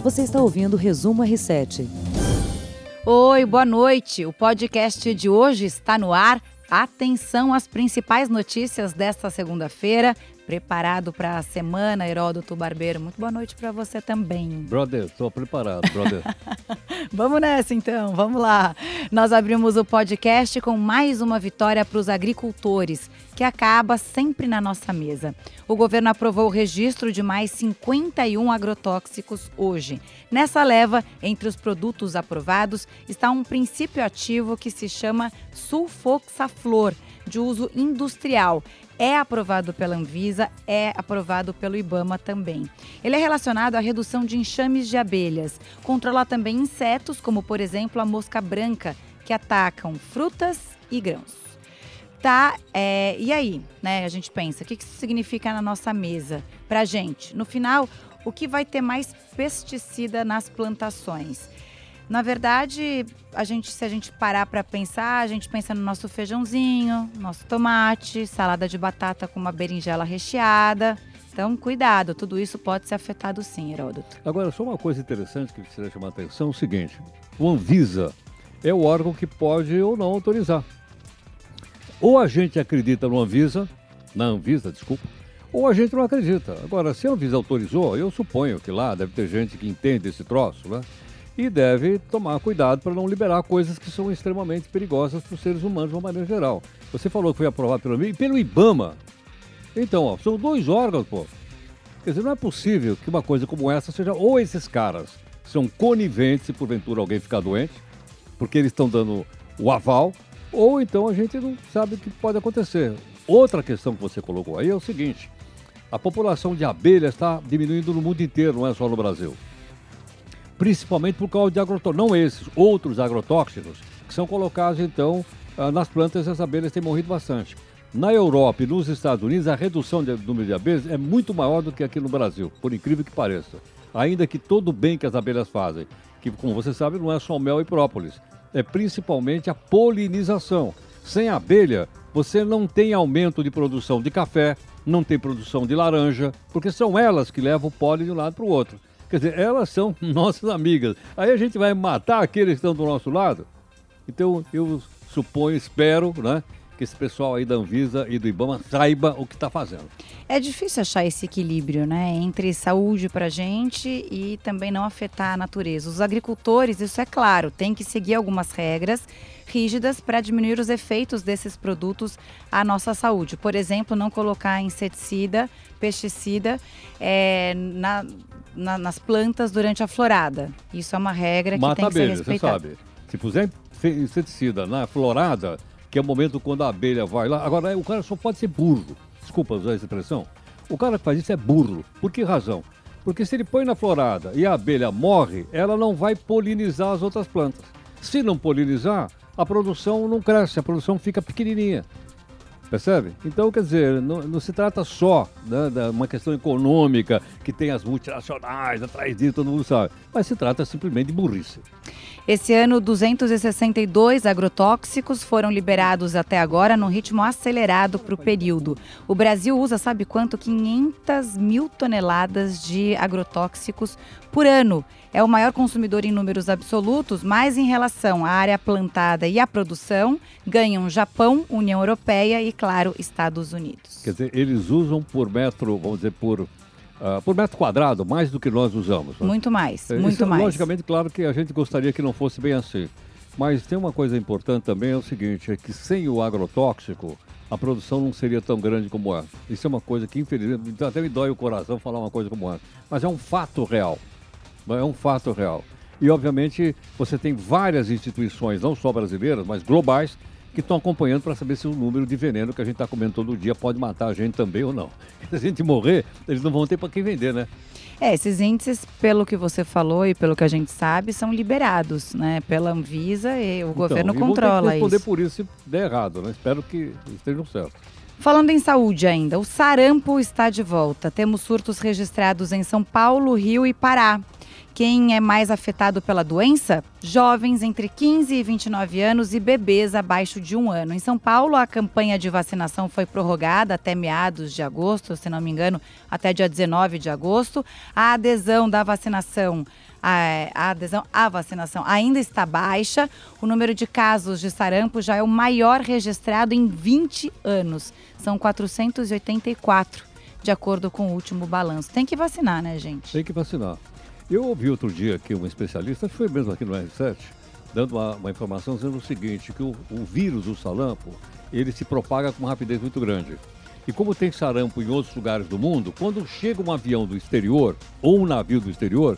Você está ouvindo o Resumo R7. Oi, boa noite. O podcast de hoje está no ar. Atenção às principais notícias desta segunda-feira. Preparado para a semana, Heródoto Barbeiro? Muito boa noite para você também. Brother, estou preparado, brother. vamos nessa então, vamos lá. Nós abrimos o podcast com mais uma vitória para os agricultores, que acaba sempre na nossa mesa. O governo aprovou o registro de mais 51 agrotóxicos hoje. Nessa leva, entre os produtos aprovados, está um princípio ativo que se chama sulfoxaflor, de uso industrial é aprovado pela Anvisa, é aprovado pelo IBAMA também. Ele é relacionado à redução de enxames de abelhas, controla também insetos, como por exemplo a mosca branca, que atacam frutas e grãos. Tá, é, e aí, né? A gente pensa, o que isso significa na nossa mesa para gente? No final, o que vai ter mais pesticida nas plantações? Na verdade, a gente, se a gente parar para pensar, a gente pensa no nosso feijãozinho, nosso tomate, salada de batata com uma berinjela recheada. Então, cuidado, tudo isso pode ser afetado sim, Heródoto. Agora, só uma coisa interessante que precisa chamar a atenção é o seguinte: o Anvisa é o órgão que pode ou não autorizar. Ou a gente acredita no Anvisa, na Anvisa, desculpa, ou a gente não acredita. Agora, se a Anvisa autorizou, eu suponho que lá deve ter gente que entende esse troço, né? E deve tomar cuidado para não liberar coisas que são extremamente perigosas para os seres humanos de uma maneira geral. Você falou que foi aprovado pelo, pelo IBAMA. Então, ó, são dois órgãos, pô. Quer dizer, não é possível que uma coisa como essa seja. Ou esses caras são coniventes se porventura alguém ficar doente, porque eles estão dando o aval, ou então a gente não sabe o que pode acontecer. Outra questão que você colocou aí é o seguinte: a população de abelhas está diminuindo no mundo inteiro, não é só no Brasil principalmente por causa de agrotóxicos, não esses, outros agrotóxicos, que são colocados então ah, nas plantas e as abelhas têm morrido bastante. Na Europa e nos Estados Unidos, a redução do número de abelhas é muito maior do que aqui no Brasil, por incrível que pareça. Ainda que todo o bem que as abelhas fazem, que como você sabe não é só mel e própolis, é principalmente a polinização. Sem abelha, você não tem aumento de produção de café, não tem produção de laranja, porque são elas que levam o pólen de um lado para o outro. Quer dizer, elas são nossas amigas. Aí a gente vai matar aqueles que estão do nosso lado? Então, eu suponho, espero, né? que esse pessoal aí da Anvisa e do IBAMA saiba o que está fazendo. É difícil achar esse equilíbrio, né, entre saúde para gente e também não afetar a natureza. Os agricultores, isso é claro, têm que seguir algumas regras rígidas para diminuir os efeitos desses produtos à nossa saúde. Por exemplo, não colocar inseticida, pesticida é, na, na, nas plantas durante a florada. Isso é uma regra que Mata tem que abelha, ser respeitada. Você sabe. Se puser inseticida na florada, que é o momento quando a abelha vai lá. Agora, o cara só pode ser burro. Desculpa usar essa expressão. O cara que faz isso é burro. Por que razão? Porque se ele põe na florada e a abelha morre, ela não vai polinizar as outras plantas. Se não polinizar, a produção não cresce, a produção fica pequenininha. Percebe? Então, quer dizer, não, não se trata só né, de uma questão econômica que tem as multinacionais atrás disso, todo mundo sabe, mas se trata simplesmente de burrice. Esse ano, 262 agrotóxicos foram liberados até agora, num ritmo acelerado para o período. O Brasil usa, sabe quanto? 500 mil toneladas de agrotóxicos por ano. É o maior consumidor em números absolutos, mas em relação à área plantada e à produção, ganham Japão, União Europeia e, claro, Estados Unidos. Quer dizer, eles usam por metro, vamos dizer, por Uh, por metro quadrado, mais do que nós usamos. Né? Muito mais, é, muito Isso, mais. Logicamente, claro que a gente gostaria que não fosse bem assim. Mas tem uma coisa importante também, é o seguinte, é que sem o agrotóxico, a produção não seria tão grande como é. Isso é uma coisa que, infelizmente, até me dói o coração falar uma coisa como essa. Mas é um fato real. É um fato real. E, obviamente, você tem várias instituições, não só brasileiras, mas globais, que estão acompanhando para saber se o número de veneno que a gente está comendo todo dia pode matar a gente também ou não. Se a gente morrer, eles não vão ter para quem vender, né? É, esses índices, pelo que você falou e pelo que a gente sabe, são liberados, né? Pela Anvisa e o então, governo e controla responder isso. por isso se der errado, né? Espero que estejam certos. Falando em saúde ainda, o sarampo está de volta. Temos surtos registrados em São Paulo, Rio e Pará. Quem é mais afetado pela doença? Jovens entre 15 e 29 anos e bebês abaixo de um ano. Em São Paulo, a campanha de vacinação foi prorrogada até meados de agosto, se não me engano, até dia 19 de agosto. A adesão da vacinação a, adesão à vacinação ainda está baixa. O número de casos de sarampo já é o maior registrado em 20 anos. São 484, de acordo com o último balanço. Tem que vacinar, né, gente? Tem que vacinar. Eu ouvi outro dia aqui um especialista, acho que foi mesmo aqui no R7, dando uma, uma informação dizendo o seguinte, que o, o vírus, o sarampo, ele se propaga com uma rapidez muito grande. E como tem sarampo em outros lugares do mundo, quando chega um avião do exterior ou um navio do exterior,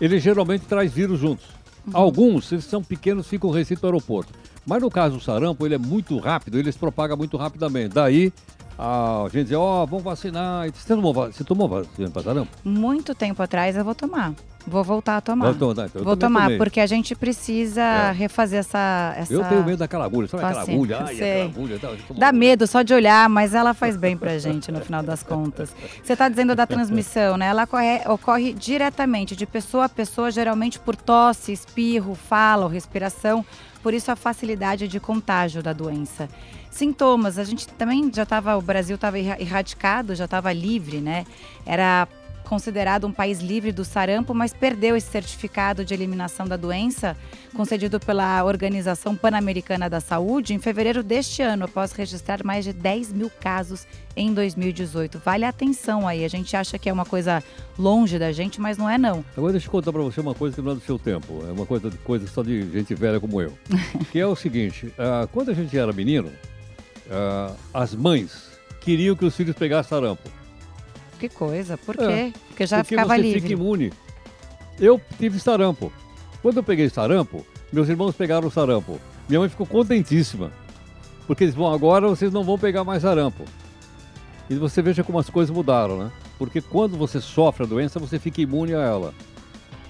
ele geralmente traz vírus juntos. Alguns, eles são pequenos, ficam restrito ao aeroporto. Mas no caso do sarampo, ele é muito rápido, ele se propaga muito rapidamente. Daí, a gente diz, ó, oh, vamos vacinar. Você tomou, você tomou vacina para sarampo? Muito tempo atrás eu vou tomar. Vou voltar a tomar. Vou, tomar, Vou tomar, porque a gente precisa é. refazer essa, essa. Eu tenho medo daquela agulha, sabe aquela agulha? Ai, aquela agulha tá, Dá medo só de olhar, mas ela faz bem pra gente no final das contas. Você está dizendo da transmissão, né? Ela ocorre, ocorre diretamente, de pessoa a pessoa, geralmente por tosse, espirro, fala ou respiração. Por isso a facilidade de contágio da doença. Sintomas, a gente também já estava, o Brasil estava erradicado, já estava livre, né? Era considerado um país livre do sarampo, mas perdeu esse certificado de eliminação da doença, concedido pela Organização Pan-Americana da Saúde, em fevereiro deste ano, após registrar mais de 10 mil casos em 2018. Vale a atenção aí, a gente acha que é uma coisa longe da gente, mas não é não. Agora deixa eu contar para você uma coisa que não é do seu tempo, é uma coisa, coisa só de gente velha como eu. que é o seguinte, uh, quando a gente era menino, uh, as mães queriam que os filhos pegassem sarampo. Que coisa, por quê? É, porque já porque ficava você livre. fica imune. Eu tive sarampo. Quando eu peguei sarampo, meus irmãos pegaram sarampo. Minha mãe ficou contentíssima. Porque eles vão agora, vocês não vão pegar mais sarampo. E você veja como as coisas mudaram, né? Porque quando você sofre a doença, você fica imune a ela.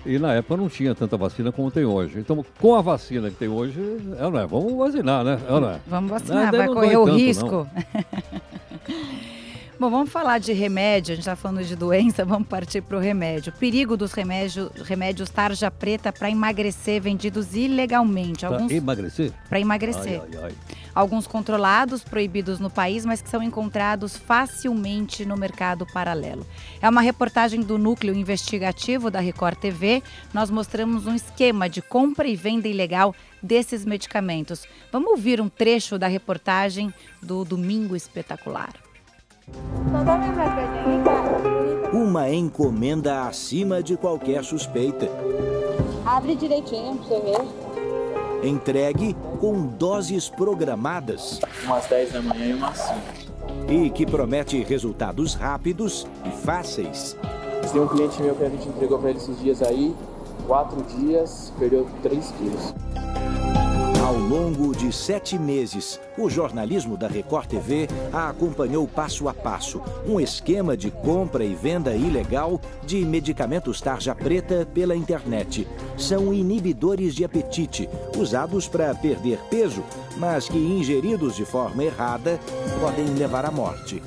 E na época não tinha tanta vacina como tem hoje. Então, com a vacina que tem hoje, é, não é? vamos vacinar, né? É, não é? Vamos vacinar, vai correr o tanto, risco. Bom, vamos falar de remédio, a gente está falando de doença, vamos partir para o remédio. Perigo dos remédio, remédios tarja preta para emagrecer, vendidos ilegalmente. Para emagrecer? Para emagrecer. Ai, ai, ai. Alguns controlados, proibidos no país, mas que são encontrados facilmente no mercado paralelo. É uma reportagem do Núcleo Investigativo da Record TV. Nós mostramos um esquema de compra e venda ilegal desses medicamentos. Vamos ouvir um trecho da reportagem do Domingo Espetacular. Uma encomenda acima de qualquer suspeita. Abre direitinho pra você ver. Entregue com doses programadas. Umas 10 da manhã e umas 5. E que promete resultados rápidos e fáceis. Tem um cliente meu que a gente entregou para ele esses dias aí, quatro dias, perdeu 3 quilos. Ao longo de sete meses, o jornalismo da Record TV a acompanhou passo a passo um esquema de compra e venda ilegal de medicamentos tarja preta pela internet. São inibidores de apetite, usados para perder peso, mas que ingeridos de forma errada podem levar à morte.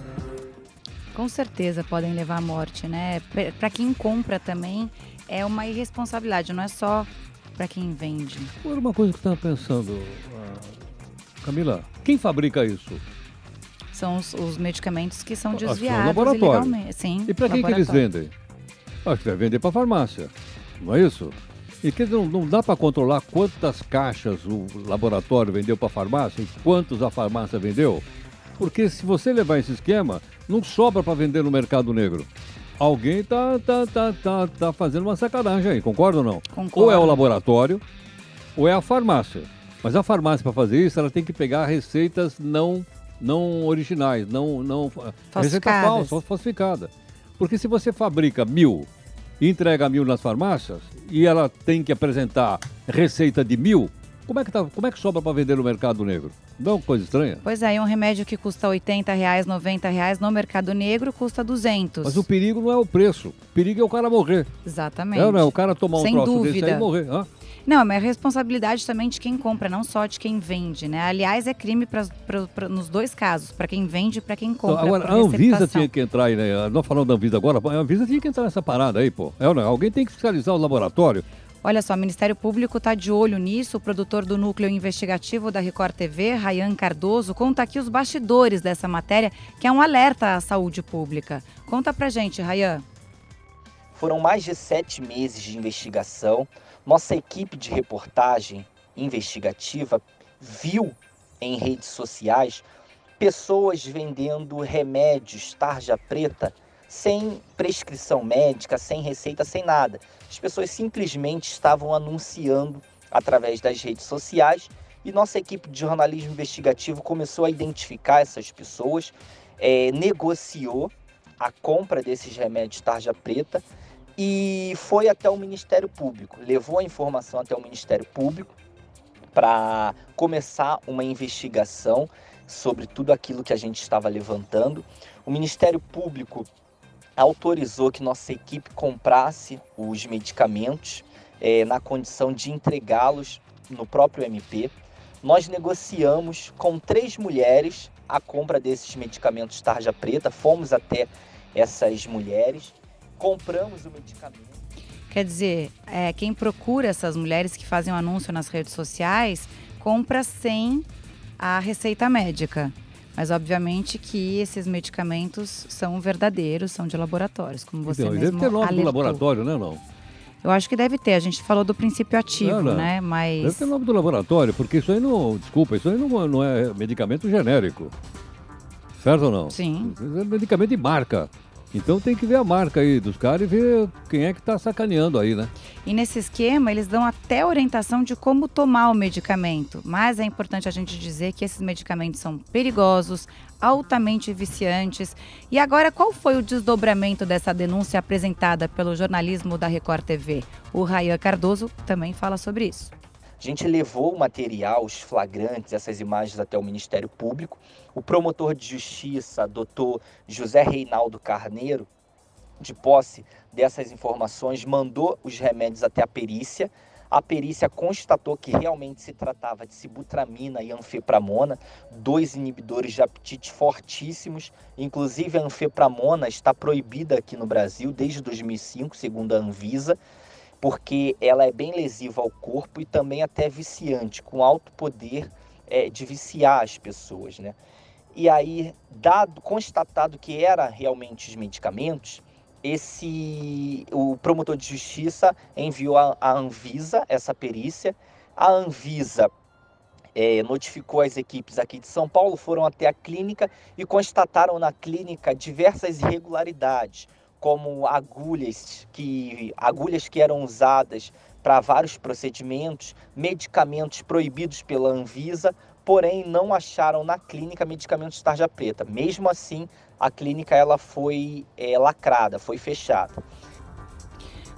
Com certeza podem levar à morte, né? Para quem compra também é uma irresponsabilidade, não é só para quem vende? Agora, uma coisa que eu estava pensando, uh, Camila, quem fabrica isso? São os, os medicamentos que são desviados laboratório. ilegalmente. Sim, e para quem que eles vendem? Acho que vai vender para farmácia, não é isso? E que não, não dá para controlar quantas caixas o laboratório vendeu para a farmácia e quantos a farmácia vendeu? Porque se você levar esse esquema, não sobra para vender no mercado negro alguém tá, tá, tá, tá, tá fazendo uma sacanagem aí, concorda ou não? Concordo. Ou é o laboratório, ou é a farmácia. Mas a farmácia, para fazer isso, ela tem que pegar receitas não, não originais, não, não receita falsa, falsificada. Porque se você fabrica mil e entrega mil nas farmácias e ela tem que apresentar receita de mil, como é que, tá, como é que sobra para vender no mercado negro? Não é uma coisa estranha? Pois é, um remédio que custa 80 reais, 90 reais, no mercado negro custa 200. Mas o perigo não é o preço, o perigo é o cara morrer. Exatamente. É, não é o cara tomar um Sem troço dúvida. desse aí e morrer. Hã? Não, mas é responsabilidade também de quem compra, não só de quem vende, né? Aliás, é crime pra, pra, pra nos dois casos, para quem vende e para quem compra. Então, agora, a Anvisa tinha que entrar aí, né? Não falando da Anvisa agora, a Anvisa tinha que entrar nessa parada aí, pô. É, não, alguém tem que fiscalizar o laboratório Olha só, o Ministério Público está de olho nisso. O produtor do núcleo investigativo da Record TV, Rayan Cardoso, conta aqui os bastidores dessa matéria, que é um alerta à saúde pública. Conta pra gente, Rayan. Foram mais de sete meses de investigação. Nossa equipe de reportagem investigativa viu em redes sociais pessoas vendendo remédios tarja preta sem prescrição médica, sem receita, sem nada. As pessoas simplesmente estavam anunciando através das redes sociais e nossa equipe de jornalismo investigativo começou a identificar essas pessoas, é, negociou a compra desses remédios tarja preta e foi até o Ministério Público, levou a informação até o Ministério Público para começar uma investigação sobre tudo aquilo que a gente estava levantando. O Ministério Público autorizou que nossa equipe comprasse os medicamentos é, na condição de entregá-los no próprio MP. Nós negociamos com três mulheres a compra desses medicamentos tarja preta, fomos até essas mulheres, compramos o medicamento. Quer dizer, é, quem procura essas mulheres que fazem um anúncio nas redes sociais compra sem a receita médica. Mas obviamente que esses medicamentos são verdadeiros, são de laboratórios, como você então, mesmo deve ter nome alertou. do laboratório, né, não? Eu acho que deve ter. A gente falou do princípio ativo, não, não. né? Mas deve ter nome do laboratório, porque isso aí não, desculpa, isso aí não, não é medicamento genérico, certo ou não? Sim. Isso é medicamento de marca. Então tem que ver a marca aí dos caras e ver quem é que está sacaneando aí, né? E nesse esquema, eles dão até orientação de como tomar o medicamento. Mas é importante a gente dizer que esses medicamentos são perigosos, altamente viciantes. E agora, qual foi o desdobramento dessa denúncia apresentada pelo jornalismo da Record TV? O Rayan Cardoso também fala sobre isso. A gente levou o material, os flagrantes, essas imagens até o Ministério Público. O promotor de justiça, doutor José Reinaldo Carneiro, de posse dessas informações, mandou os remédios até a perícia. A perícia constatou que realmente se tratava de sibutramina e anfepramona, dois inibidores de apetite fortíssimos. Inclusive, a anfepramona está proibida aqui no Brasil desde 2005, segundo a Anvisa porque ela é bem lesiva ao corpo e também até viciante, com alto poder é, de viciar as pessoas, né? E aí, dado, constatado que era realmente os medicamentos, esse o promotor de justiça enviou a Anvisa essa perícia. A Anvisa é, notificou as equipes aqui de São Paulo, foram até a clínica e constataram na clínica diversas irregularidades, como agulhas que agulhas que eram usadas para vários procedimentos, medicamentos proibidos pela Anvisa, porém não acharam na clínica medicamentos tarja preta. Mesmo assim, a clínica ela foi é, lacrada, foi fechada.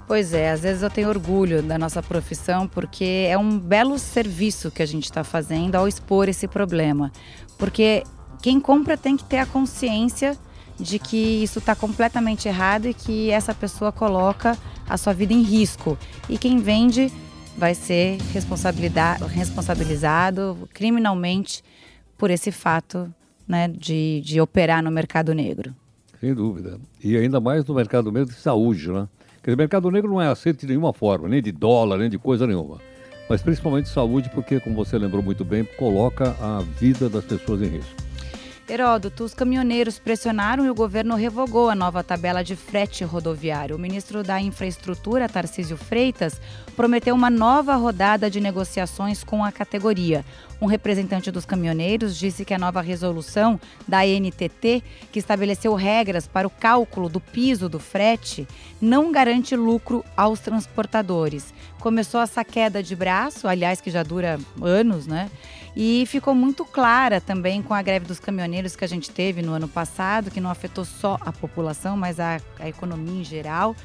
Pois é, às vezes eu tenho orgulho da nossa profissão porque é um belo serviço que a gente está fazendo ao expor esse problema. Porque quem compra tem que ter a consciência de que isso está completamente errado e que essa pessoa coloca a sua vida em risco. E quem vende vai ser responsabilizado criminalmente por esse fato né, de, de operar no mercado negro. Sem dúvida. E ainda mais no mercado negro de saúde, né? Porque o mercado negro não é aceito de nenhuma forma, nem de dólar, nem de coisa nenhuma. Mas principalmente saúde, porque, como você lembrou muito bem, coloca a vida das pessoas em risco. Heródoto, os caminhoneiros pressionaram e o governo revogou a nova tabela de frete rodoviário. O ministro da Infraestrutura, Tarcísio Freitas, prometeu uma nova rodada de negociações com a categoria. Um representante dos caminhoneiros disse que a nova resolução da NTT, que estabeleceu regras para o cálculo do piso do frete, não garante lucro aos transportadores. Começou essa queda de braço, aliás, que já dura anos, né? E ficou muito clara também com a greve dos caminhoneiros que a gente teve no ano passado, que não afetou só a população, mas a, a economia em geral.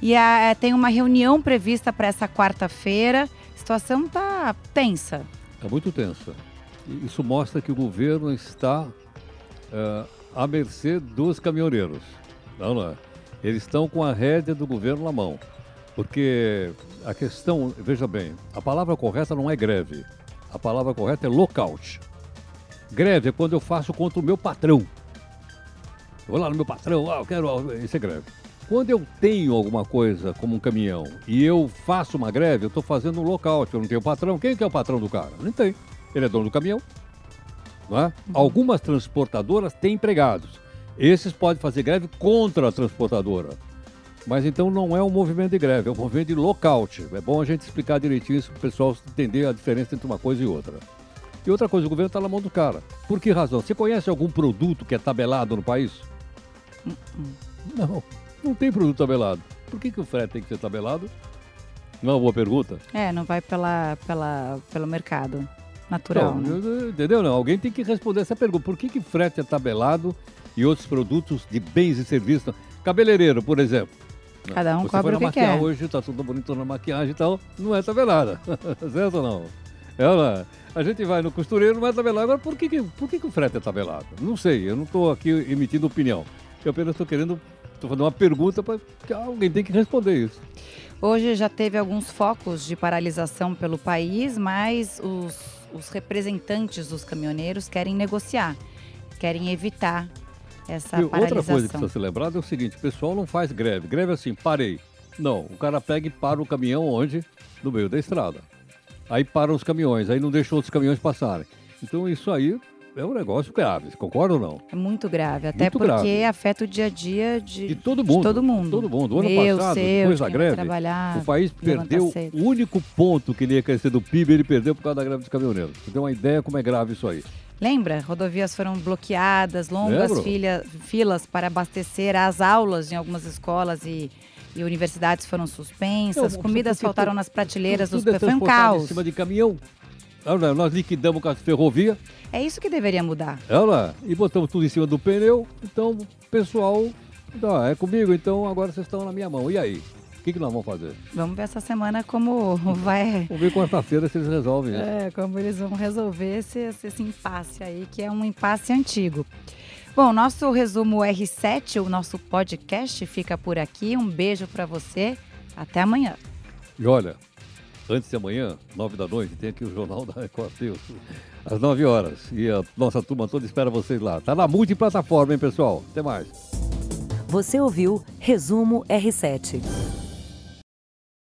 E a, tem uma reunião prevista para essa quarta-feira. A situação está tensa. Está muito tensa. Isso mostra que o governo está uh, à mercê dos caminhoneiros. Não, não é? Eles estão com a rédea do governo na mão. Porque a questão, veja bem, a palavra correta não é greve. A palavra correta é lockout. Greve é quando eu faço contra o meu patrão. Eu vou lá no meu patrão, ah, eu quero. Isso é greve. Quando eu tenho alguma coisa como um caminhão e eu faço uma greve, eu estou fazendo um lockout. Eu não tenho patrão. Quem que é o patrão do cara? Não tem. Ele é dono do caminhão. Não é? Uhum. Algumas transportadoras têm empregados. Esses podem fazer greve contra a transportadora. Mas então não é um movimento de greve, é um movimento de lockout. É bom a gente explicar direitinho isso para o pessoal entender a diferença entre uma coisa e outra. E outra coisa, o governo está na mão do cara. Por que razão? Você conhece algum produto que é tabelado no país? Não, não tem produto tabelado. Por que, que o frete tem que ser tabelado? Não é uma boa pergunta? É, não vai pela, pela, pelo mercado natural, Não, né? Entendeu? Não, alguém tem que responder essa pergunta. Por que, que frete é tabelado e outros produtos de bens e serviços? Cabeleireiro, por exemplo. Cada um Você cobra o que quer. hoje, tá tudo bonito na maquiagem e tal, não é tabelada. certo ou não? Não é? A gente vai no costureiro, não é tabelado. Agora, por que, por que, que o frete é tabelado? Não sei, eu não estou aqui emitindo opinião. Eu apenas estou querendo, estou fazendo uma pergunta para que alguém tem que responder isso. Hoje já teve alguns focos de paralisação pelo país, mas os, os representantes dos caminhoneiros querem negociar, querem evitar essa outra coisa que precisa ser lembrada é o seguinte, o pessoal não faz greve. Greve é assim, parei. Não, o cara pega e para o caminhão onde? No meio da estrada. Aí param os caminhões, aí não deixa outros caminhões passarem. Então isso aí é um negócio grave, concorda ou não? É muito grave, até Muito porque grave. afeta o dia a dia de, De todo de mundo. todo mundo. Todo mundo. O ano Meu, passado, seu, depois de da greve, trabalhar, o país perdeu cedo. o único ponto que ele ia crescer do PIB, ele perdeu por causa da greve dos caminhoneiros. Você tem uma ideia como é grave isso aí. Lembra? Rodovias foram bloqueadas, longas filha- filas para abastecer as aulas em algumas escolas e, e universidades foram suspensas, Não, comidas faltaram nas prateleiras tudo dos é Foi um caos. em cima de caminhão. Nós liquidamos com as ferrovias, É isso que deveria mudar. olha, e botamos tudo em cima do pneu. Então, pessoal, ah, é comigo, então agora vocês estão na minha mão. E aí? O que, que nós vamos fazer? Vamos ver essa semana como vai. Vamos ver quarta-feira se eles resolvem. isso. É, como eles vão resolver esse, esse, esse impasse aí, que é um impasse antigo. Bom, nosso resumo R7, o nosso podcast, fica por aqui. Um beijo para você. Até amanhã. E olha, antes de amanhã, nove da noite, tem aqui o Jornal da Record News, às nove horas. E a nossa turma toda espera vocês lá. Tá na multiplataforma, hein, pessoal? Até mais. Você ouviu Resumo R7.